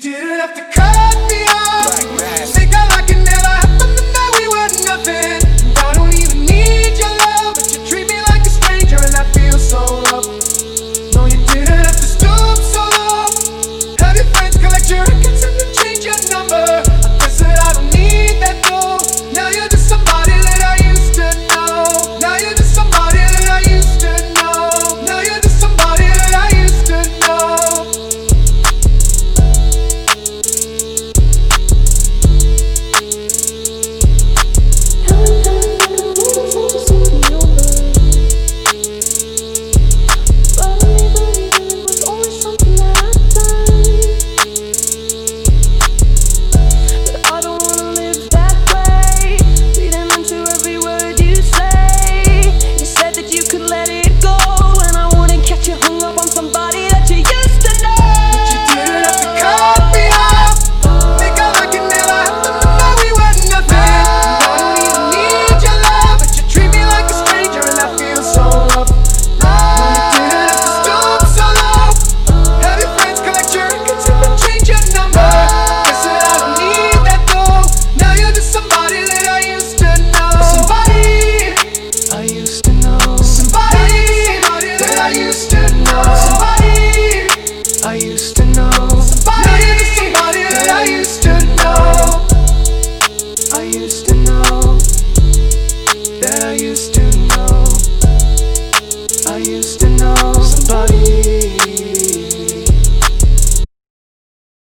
didn't have to come.